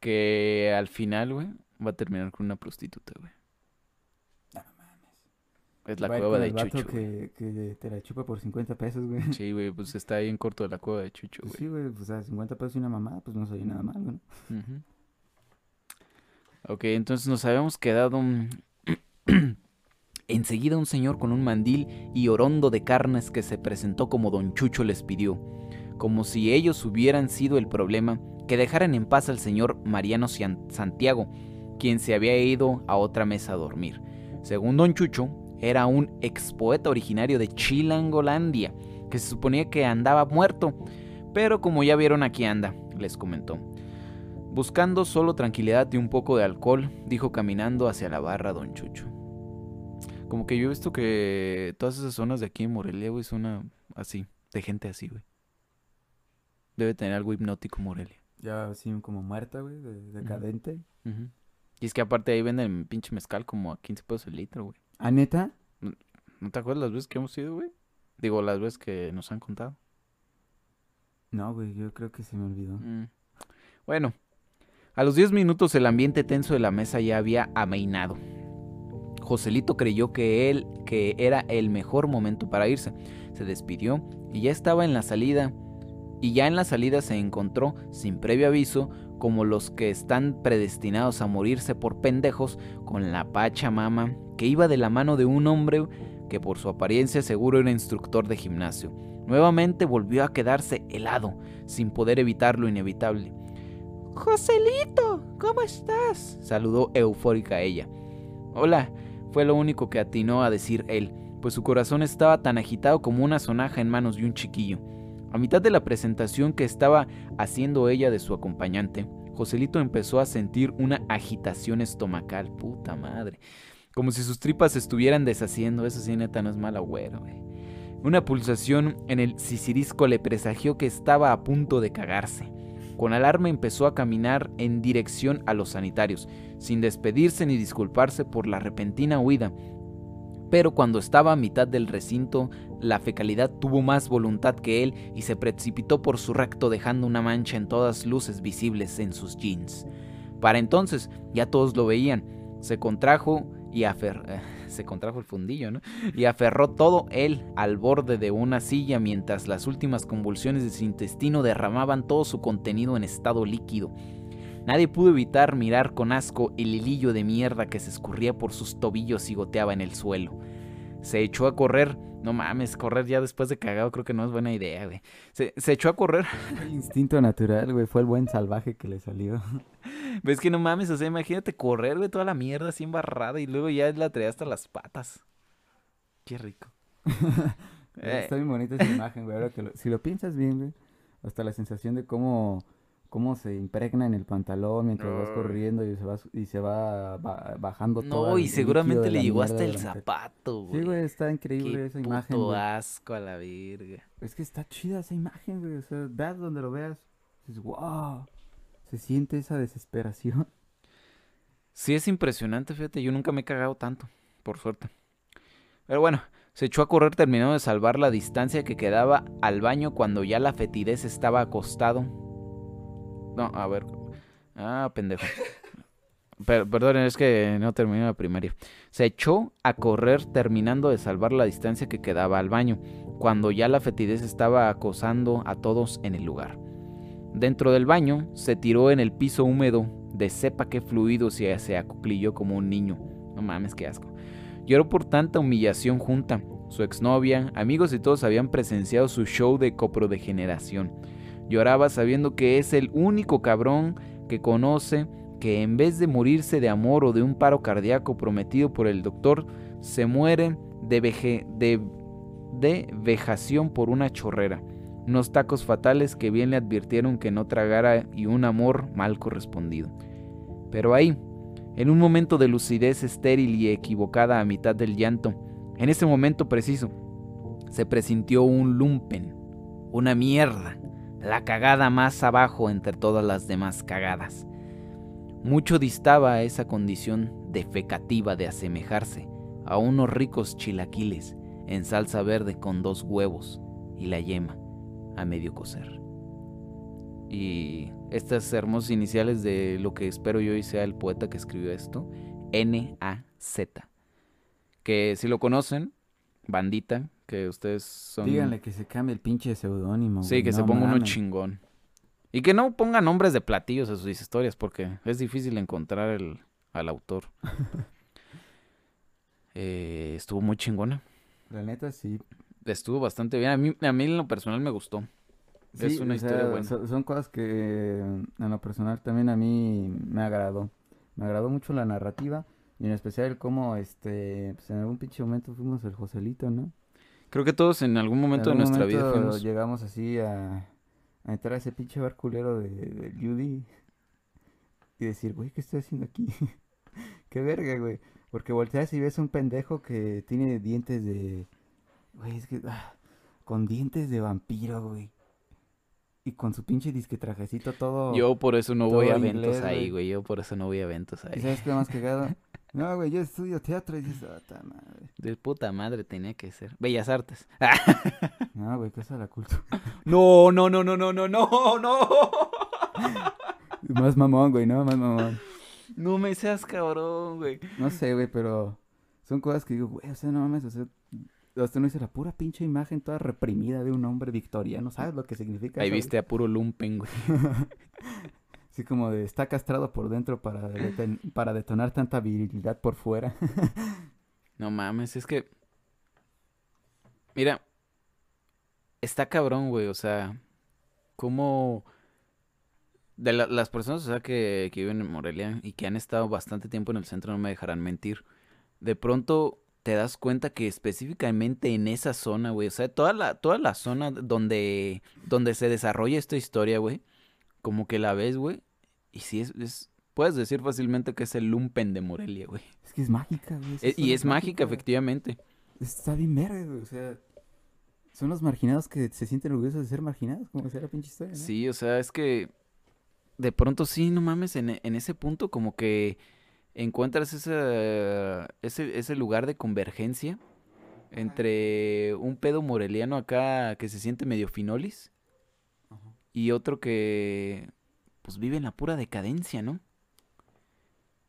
Que al final, güey, va a terminar con una prostituta, güey. No, mames. Es la cueva de Chucho. Que, que te la chupa por 50 pesos, güey. Sí, güey, pues está ahí en corto de la cueva de Chucho, pues güey. sí, güey, pues, o sea, 50 pesos y una mamada, pues no soy nada mal, güey. ¿no? Ok, entonces nos habíamos quedado... Enseguida un señor con un mandil y orondo de carnes que se presentó como don Chucho les pidió, como si ellos hubieran sido el problema, que dejaran en paz al señor Mariano Santiago, quien se había ido a otra mesa a dormir. Según don Chucho, era un ex poeta originario de Chilangolandia, que se suponía que andaba muerto, pero como ya vieron aquí anda, les comentó. Buscando solo tranquilidad y un poco de alcohol, dijo caminando hacia la barra Don Chucho. Como que yo he visto que todas esas zonas de aquí en Morelia, güey, son así, de gente así, güey. Debe tener algo hipnótico Morelia. Ya así como muerta, güey, decadente. Y es que aparte ahí venden pinche mezcal como a 15 pesos el litro, güey. ¿A neta? ¿No te acuerdas las veces que hemos ido, güey? Digo, las veces que nos han contado. No, güey, yo creo que se me olvidó. Mm. Bueno, a los 10 minutos el ambiente tenso de la mesa ya había ameinado. Joselito creyó que él que era el mejor momento para irse. Se despidió y ya estaba en la salida. Y ya en la salida se encontró, sin previo aviso, como los que están predestinados a morirse por pendejos, con la pacha mama que iba de la mano de un hombre que por su apariencia seguro era instructor de gimnasio. nuevamente volvió a quedarse helado, sin poder evitar lo inevitable. Joselito, ¿cómo estás? saludó eufórica ella. Hola, fue lo único que atinó a decir él, pues su corazón estaba tan agitado como una sonaja en manos de un chiquillo. A mitad de la presentación que estaba haciendo ella de su acompañante, Joselito empezó a sentir una agitación estomacal, puta madre. Como si sus tripas estuvieran deshaciendo, eso sí neta no es mal agüero, Una pulsación en el sisirisco le presagió que estaba a punto de cagarse. Con alarma empezó a caminar en dirección a los sanitarios, sin despedirse ni disculparse por la repentina huida. Pero cuando estaba a mitad del recinto, la fecalidad tuvo más voluntad que él y se precipitó por su recto dejando una mancha en todas luces visibles en sus jeans. Para entonces ya todos lo veían. Se contrajo y afer se contrajo el fundillo, ¿no? Y aferró todo él al borde de una silla mientras las últimas convulsiones de su intestino derramaban todo su contenido en estado líquido. Nadie pudo evitar mirar con asco el hilillo de mierda que se escurría por sus tobillos y goteaba en el suelo. Se echó a correr. No mames, correr ya después de cagado creo que no es buena idea, güey. Se, echó a correr. [laughs] El instinto natural, güey. Fue el buen salvaje que le salió. [laughs] Ves que no mames, o sea, imagínate correr, güey, toda la mierda así embarrada y luego ya la traía hasta las patas. Qué rico. [laughs] Está bien bonita esa imagen, güey. Ahora que si lo piensas bien, güey, hasta la sensación de cómo cómo se impregna en el pantalón mientras vas corriendo y se va, y se va, bajando todo. No, y seguramente le llegó hasta el zapato, güey. Sí, güey, está increíble esa imagen. Puto asco a la virga. Es que está chida esa imagen, güey. O sea, veas donde lo veas. Dices, wow. Se siente esa desesperación. Sí, es impresionante, fíjate. Yo nunca me he cagado tanto, por suerte. Pero bueno, se echó a correr terminando de salvar la distancia que quedaba al baño cuando ya la fetidez estaba acostado no, a ver. Ah, pendejo. perdón, es que no terminé la primaria. Se echó a correr terminando de salvar la distancia que quedaba al baño, cuando ya la fetidez estaba acosando a todos en el lugar. Dentro del baño se tiró en el piso húmedo, de sepa qué fluido se, se acuclilló como un niño. No mames, qué asco. Lloró por tanta humillación junta. Su exnovia, amigos y todos habían presenciado su show de coprodegeneración. Lloraba sabiendo que es el único cabrón que conoce que en vez de morirse de amor o de un paro cardíaco prometido por el doctor, se muere de, de, de vejación por una chorrera, unos tacos fatales que bien le advirtieron que no tragara y un amor mal correspondido. Pero ahí, en un momento de lucidez estéril y equivocada a mitad del llanto, en ese momento preciso, se presintió un lumpen, una mierda, la cagada más abajo entre todas las demás cagadas. Mucho distaba esa condición defecativa de asemejarse a unos ricos chilaquiles en salsa verde con dos huevos y la yema a medio cocer. Y estas hermosas iniciales de lo que espero yo y sea el poeta que escribió esto, N-A-Z. Que si lo conocen, bandita, que ustedes son... Díganle que se cambie el pinche seudónimo. Sí, que se ponga uno chingón. Y que no ponga nombres de platillos a sus historias porque es difícil encontrar el, al autor. [laughs] eh, estuvo muy chingona. La neta, sí. Estuvo bastante bien. A mí, a mí en lo personal me gustó. es una historia buena. Son, cosas que en lo personal también a mí me agradó. Me agradó mucho la narrativa y en especial cómo este, pues en algún pinche momento fuimos el Joselito, ¿no? Creo que todos en algún momento de nuestra vida fuimos... llegamos así a, a, entrar a ese pinche bar culero de, de Judy y decir, güey, ¿qué estoy haciendo aquí? [laughs] Qué verga, güey. Porque volteas y ves un pendejo que tiene dientes de... Güey, es que... Ah, con dientes de vampiro, güey. Y con su pinche disque trajecito todo... Yo por eso no voy a eventos ahí, güey. Yo por eso no voy a eventos ahí. ¿Y sabes qué más cagado? [laughs] No, güey, yo estudio teatro y dices, puta madre. De puta madre tenía que ser. Bellas Artes. [laughs] no, güey, ¿qué es la cultura? [laughs] no, no, no, no, no, no, no, no. Más mamón, güey, ¿no? Más mamón. No me seas cabrón, güey. No sé, güey, pero son cosas que digo, güey, o sea, no mames, o sea, usted no dice la pura pinche imagen toda reprimida de un hombre victoriano, ¿sabes lo que significa? Ahí viste a puro lumpen, güey. [laughs] Así como de está castrado por dentro para, para detonar tanta virilidad por fuera. [laughs] no mames, es que. Mira. está cabrón, güey, o sea, cómo de la- las personas, o sea, que, que viven en Morelia y que han estado bastante tiempo en el centro, no me dejarán mentir. De pronto te das cuenta que específicamente en esa zona, güey, o sea, toda la, toda la zona donde, donde se desarrolla esta historia, güey, como que la ves, güey, y sí es, es- puedes decir fácilmente que es el lumpen de Morelia, güey. Es que es mágica, güey. E- y es mágica, mágica. efectivamente. Está bien verga, güey. O sea, son los marginados que se sienten orgullosos de ser marginados, como decía la pinche historia, ¿no? Sí, o sea, es que de pronto sí, no mames, en, en ese punto como que encuentras ese, ese, ese lugar de convergencia entre un pedo moreliano acá que se siente medio finolis Ajá. y otro que pues vive en la pura decadencia, ¿no?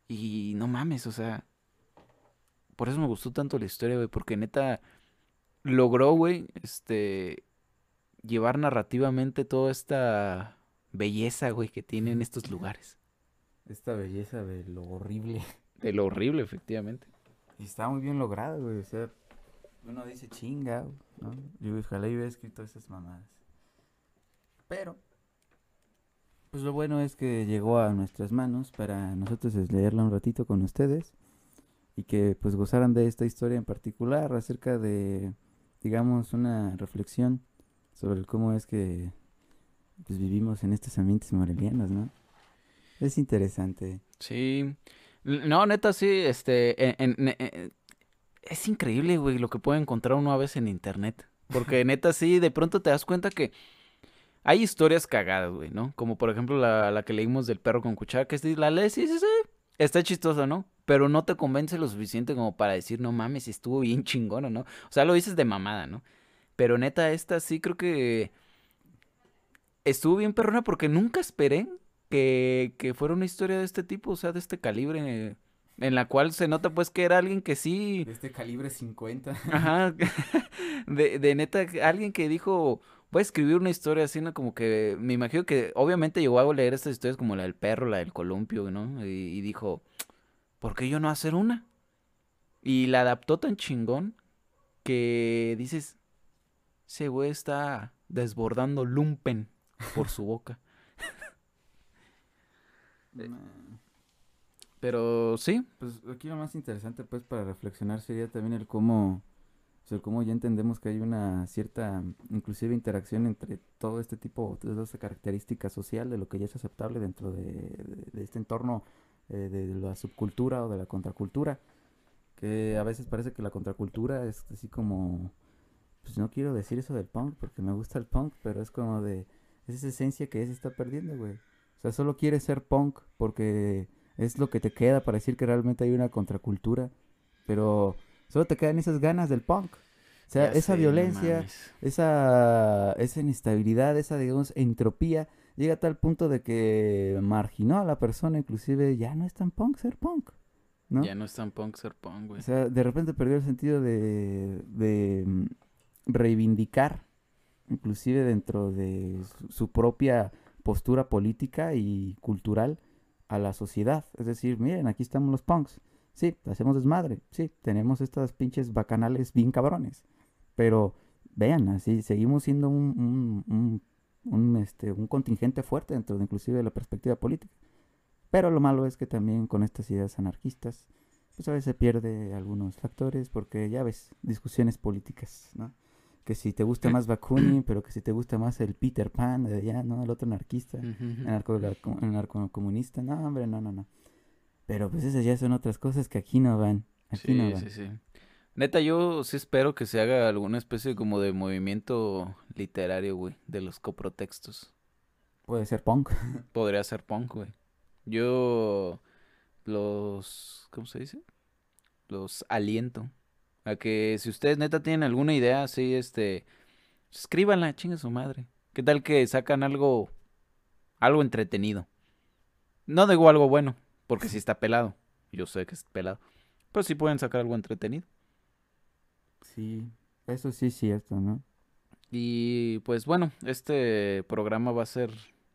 Y no mames, o sea, por eso me gustó tanto la historia, güey, porque neta logró, güey, este, llevar narrativamente toda esta belleza, güey, que tienen estos lugares. Esta belleza de lo horrible. De lo horrible, efectivamente. Y está muy bien logrado, güey. O sea, uno dice chinga, ¿no? Yo ojalá yo hubiera escrito esas mamadas. Pero, pues lo bueno es que llegó a nuestras manos para nosotros es leerla un ratito con ustedes. Y que pues gozaran de esta historia en particular acerca de, digamos, una reflexión sobre cómo es que pues vivimos en estos ambientes morelianos, ¿no? Es interesante. Sí. No, neta, sí, este, en- en- en- es increíble, güey, lo que puede encontrar uno a veces en internet. Porque [laughs] neta, sí, de pronto te das cuenta que hay historias cagadas, güey, ¿no? Como por ejemplo la, la que leímos del perro con cuchara, que sí, la lees y sí, sí, está chistosa, ¿no? Pero no te convence lo suficiente como para decir, no mames, estuvo bien [laughs] chingona, ¿no? O sea, lo dices de mamada, ¿no? Pero neta, esta sí creo que estuvo bien perrona porque nunca esperé que, que fuera una historia de este tipo, o sea, de este calibre, en la cual se nota pues que era alguien que sí, De este calibre 50. ajá, [laughs] de, de neta, alguien que dijo, voy a escribir una historia así, ¿no? Como que me imagino que obviamente llegó a leer estas historias como la del perro, la del columpio, ¿no? Y, y dijo, ¿por qué yo no hacer una? Y la adaptó tan chingón que dices, ese güey está desbordando lumpen por su boca. Pero sí, Pues aquí lo más interesante pues para reflexionar sería también el cómo, o sea, cómo ya entendemos que hay una cierta inclusive interacción entre todo este tipo, toda esta característica social de lo que ya es aceptable dentro de, este entorno eh, de la subcultura o de la contracultura, que a veces parece que la contracultura es así como, pues no quiero decir eso del punk porque me gusta el punk, pero es como de, es esa esencia que ya se está perdiendo, güey. O sea, solo quieres ser punk porque es lo que te queda para decir que realmente hay una contracultura, pero solo te quedan esas ganas del punk. O sea, ya esa sé, violencia, esa, esa inestabilidad, esa, digamos, entropía, llega a tal punto de que marginó a la persona, inclusive ya no es tan punk ser punk, ¿no? Ya no es tan punk ser punk, güey. O sea, de repente perdió el sentido de, de mm, reivindicar, inclusive dentro de su propia postura política y cultural a la sociedad. Es decir, miren, aquí estamos los punks. Sí, hacemos desmadre. Sí, tenemos estas pinches bacanales bien cabrones. Pero vean, así seguimos siendo un, un, un, un, este, un contingente fuerte dentro de inclusive de la perspectiva política. Pero lo malo es que también con estas ideas anarquistas pues a veces se pierde algunos factores porque ya ves, discusiones políticas, ¿no? Que si te gusta más Bakunin, pero que si te gusta más el Peter Pan de allá, ¿no? El otro anarquista, Ujú. anarco, anarcocomunista, no, hombre, no, no, no. Pero pues esas ya son otras cosas que aquí no van, aquí Sí, no van. sí, sí. Neta, yo sí espero que se haga alguna especie como de movimiento literario, güey, de los coprotextos. Puede ser punk. [laughs] Podría ser punk, güey. Yo los, ¿cómo se dice? Los aliento a que si ustedes neta tienen alguna idea así, este, escríbanla, chinga su madre. ¿Qué tal que sacan algo, algo entretenido? No digo algo bueno, porque si está pelado. Yo sé que es pelado. Pero sí pueden sacar algo entretenido. Sí, eso sí es cierto, ¿no? Y pues bueno, este programa va a ser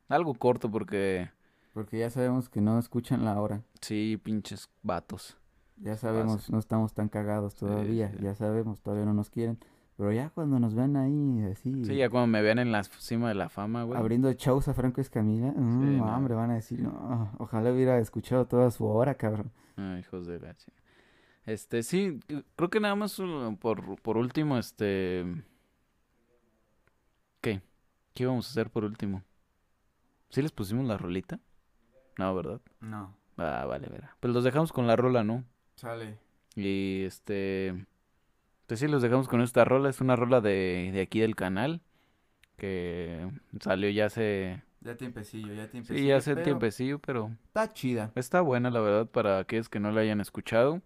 algo corto porque Porque ya sabemos que no escuchan la hora. sí, pinches vatos. Ya sabemos, no estamos tan cagados todavía. sí. Ya sabemos, todavía no nos quieren. Pero ya cuando nos vean ahí así... Sí, ya cuando me vean en la cima de la fama, güey. Abriendo shows a Franco Escamilla. Mm, no. hombre, van a decir, no, ojalá hubiera escuchado toda su obra, cabrón. Ay, hijos de la Este, sí, creo que nada más uh, por, por último, este... ¿Qué? ¿Qué íbamos a hacer por último? ¿Sí les pusimos la rolita? No, ¿verdad? No, Ah, vale, verá. Pues los dejamos con la rola, ¿no? Sale. Y este... Pues sí, los dejamos con esta rola. Es una rola de, de aquí del canal. Que salió ya hace... Ya tiempecillo, ya Sí, ya hace tiempecillo, pero... Está chida. Está buena, la verdad, para aquellos que no la hayan escuchado.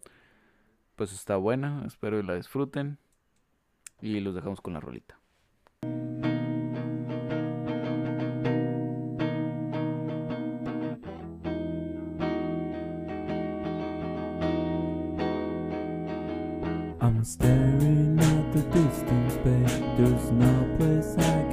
Pues está buena, espero y la disfruten. Y los dejamos con la rolita. I'm staring at the distance, babe. There's no place I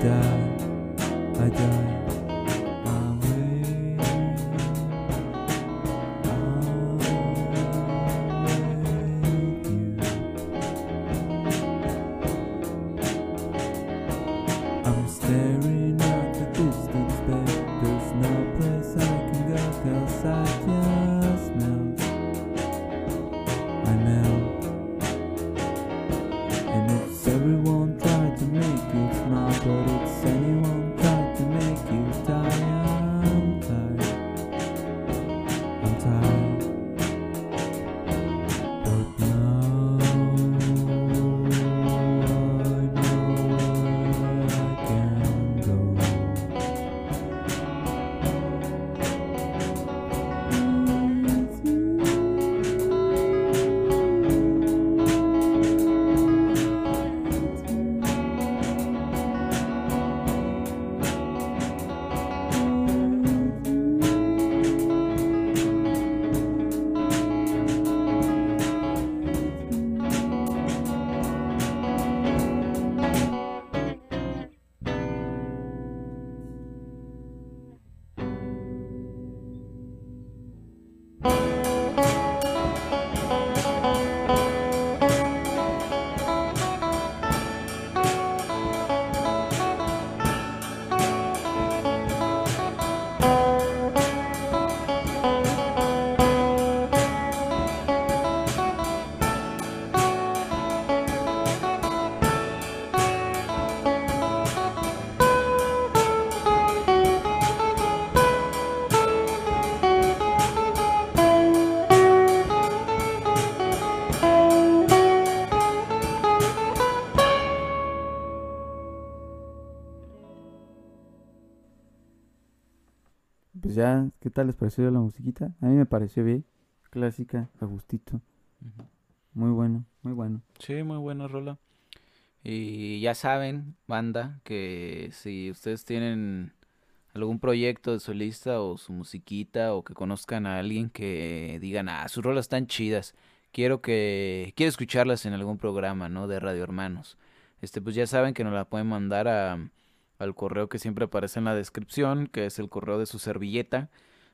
vida. ¿Qué tal les pareció la musiquita? A mí me pareció bien. Clásica, a gustito. Muy bueno, muy bueno. Sí, muy buena rola. Y ya saben, banda, que si ustedes tienen algún proyecto de solista o su musiquita o que conozcan a alguien que digan, ah, sus rolas están chidas, quiero que quiero escucharlas en algún programa, ¿no? De Radio Hermanos. Este, pues ya saben que nos la pueden mandar a, al correo que siempre aparece en la descripción, que es el correo de su servilleta.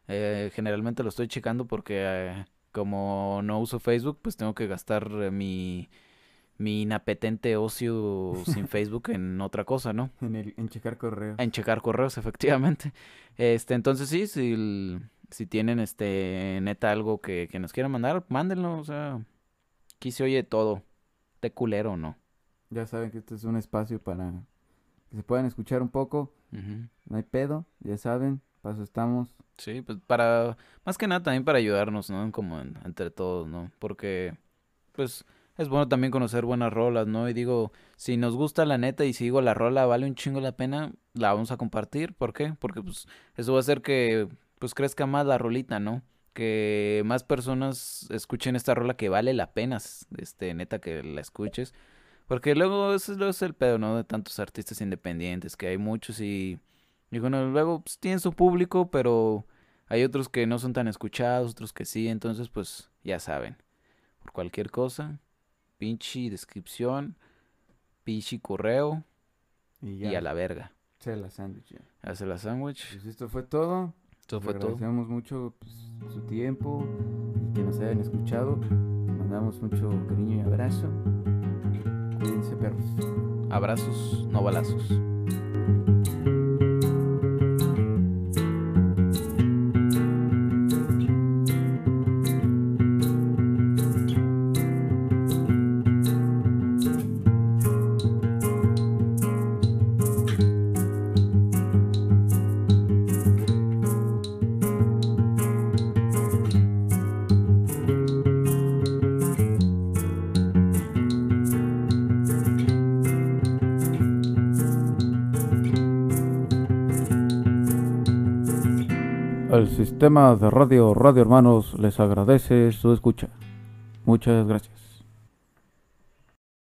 Eh, generalmente lo estoy checando porque eh, como no uso Facebook, pues tengo que gastar eh, mi mi inapetente ocio [laughs] sin Facebook en otra cosa, ¿no? En, el, en checar correo. En checar correos, [laughs] efectivamente. Este, entonces sí, si, el- si tienen este neta algo que, que nos quieran mandar, mándenlo, o sea, aquí se oye todo, te culero o no. Ya saben que este es un espacio para que se puedan escuchar un poco. No hay pedo, ya saben, paso estamos. Sí, pues para, más que nada también para ayudarnos, ¿no? Como en- entre todos, ¿no? Porque, pues, es bueno también conocer buenas rolas, ¿no? Y digo, si nos gusta la neta y si digo la rola vale un chingo la pena, la vamos a compartir. ¿Por qué? Porque, pues, eso va a hacer que, pues, crezca más la rolita, ¿no? Que más personas escuchen esta rola que vale la pena, este, neta, que la escuches. Porque luego, eso es el pedo, ¿no? De tantos artistas independientes, que hay muchos y... Y bueno, luego pues, tienen su público, pero hay otros que no son tan escuchados, otros que sí, entonces pues ya saben. Por cualquier cosa, pinche descripción, pinche correo Y ya. y a la verga. Se la sándwich. Hace la sándwich. Pues esto fue todo. Esto Les fue todo. agradecemos mucho pues, su tiempo y que nos hayan escuchado. Mandamos mucho cariño y abrazo. Cuídense, perros. Abrazos, no balazos. Sistema de radio Radio Hermanos les agradece su escucha. Muchas gracias.